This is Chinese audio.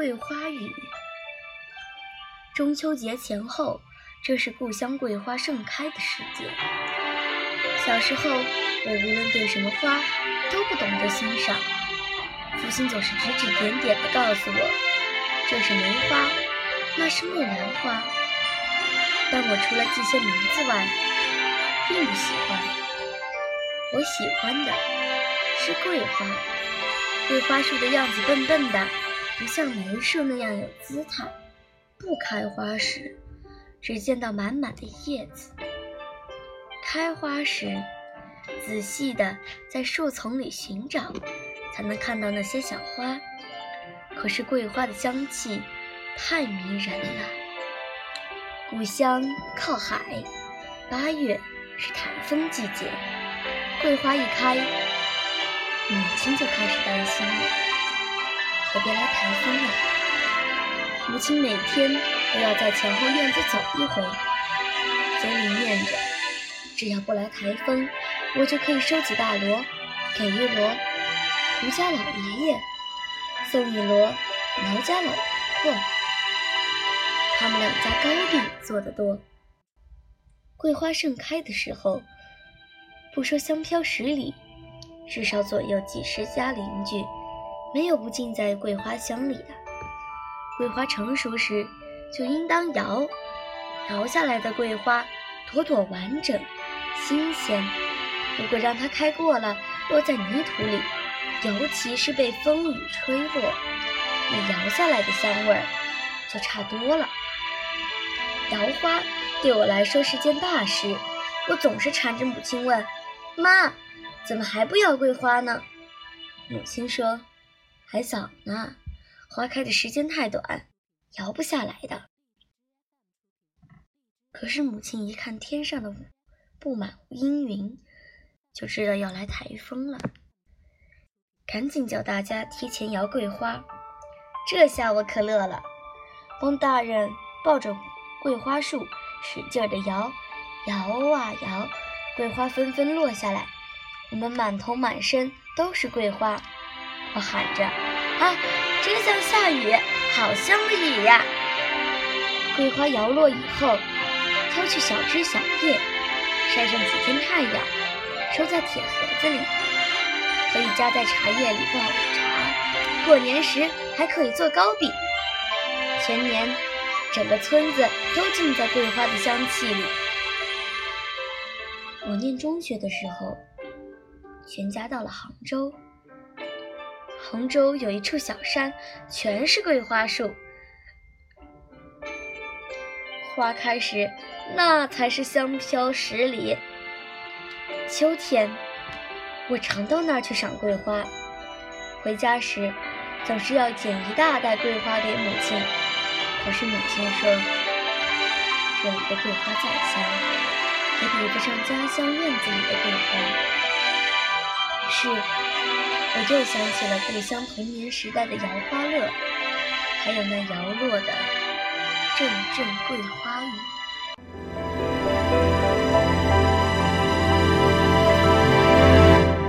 桂花雨。中秋节前后，这是故乡桂花盛开的时节。小时候，我无论对什么花都不懂得欣赏，父亲总是指指点点地告诉我：“这是梅花，那是木兰花。”但我除了记些名字外，并不喜欢。我喜欢的是桂花。桂花树的样子笨笨的，不像梅树那样有姿态。不开花时，只见到满满的叶子。开花时，仔细地在树丛里寻找，才能看到那些小花。可是桂花的香气太迷人了。故乡靠海，八月是台风季节，桂花一开，母亲就开始担心了：可别来台风了！母亲每天都要在前后院子走一回，嘴里念着。只要不来台风，我就可以收几大箩，给一箩胡家老爷爷，送一箩毛家老婆婆。他们两家糕饼做得多。桂花盛开的时候，不说香飘十里，至少左右几十家邻居，没有不浸在桂花香里的。桂花成熟时，就应当摇，摇下来的桂花朵朵完整。新鲜，如果让它开过了，落在泥土里，尤其是被风雨吹落，那摇下来的香味儿就差多了。摇花对我来说是件大事，我总是缠着母亲问：“妈，怎么还不摇桂花呢？”母亲说：“还早呢，花开的时间太短，摇不下来的。”可是母亲一看天上的雾布满阴云，就知道要来台风了，赶紧叫大家提前摇桂花。这下我可乐了，帮大人抱着桂花树使劲的摇，摇啊摇，桂花纷纷落下来，我们满头满身都是桂花。我喊着：“啊，真像下雨，好像雨呀！”桂花摇落以后，挑去小枝小叶。晒上几天太阳，收在铁盒子里，可以加在茶叶里泡茶。过年时还可以做糕饼。全年，整个村子都浸在桂花的香气里。我念中学的时候，全家到了杭州。杭州有一处小山，全是桂花树，花开时。那才是香飘十里。秋天，我常到那儿去赏桂花。回家时，总是要捡一大袋桂花给母亲。可是母亲说，这里的桂花再香，也比不上家乡院子里的桂花。于是，我又想起了故乡童年时代的摇花乐，还有那摇落的阵阵桂花雨。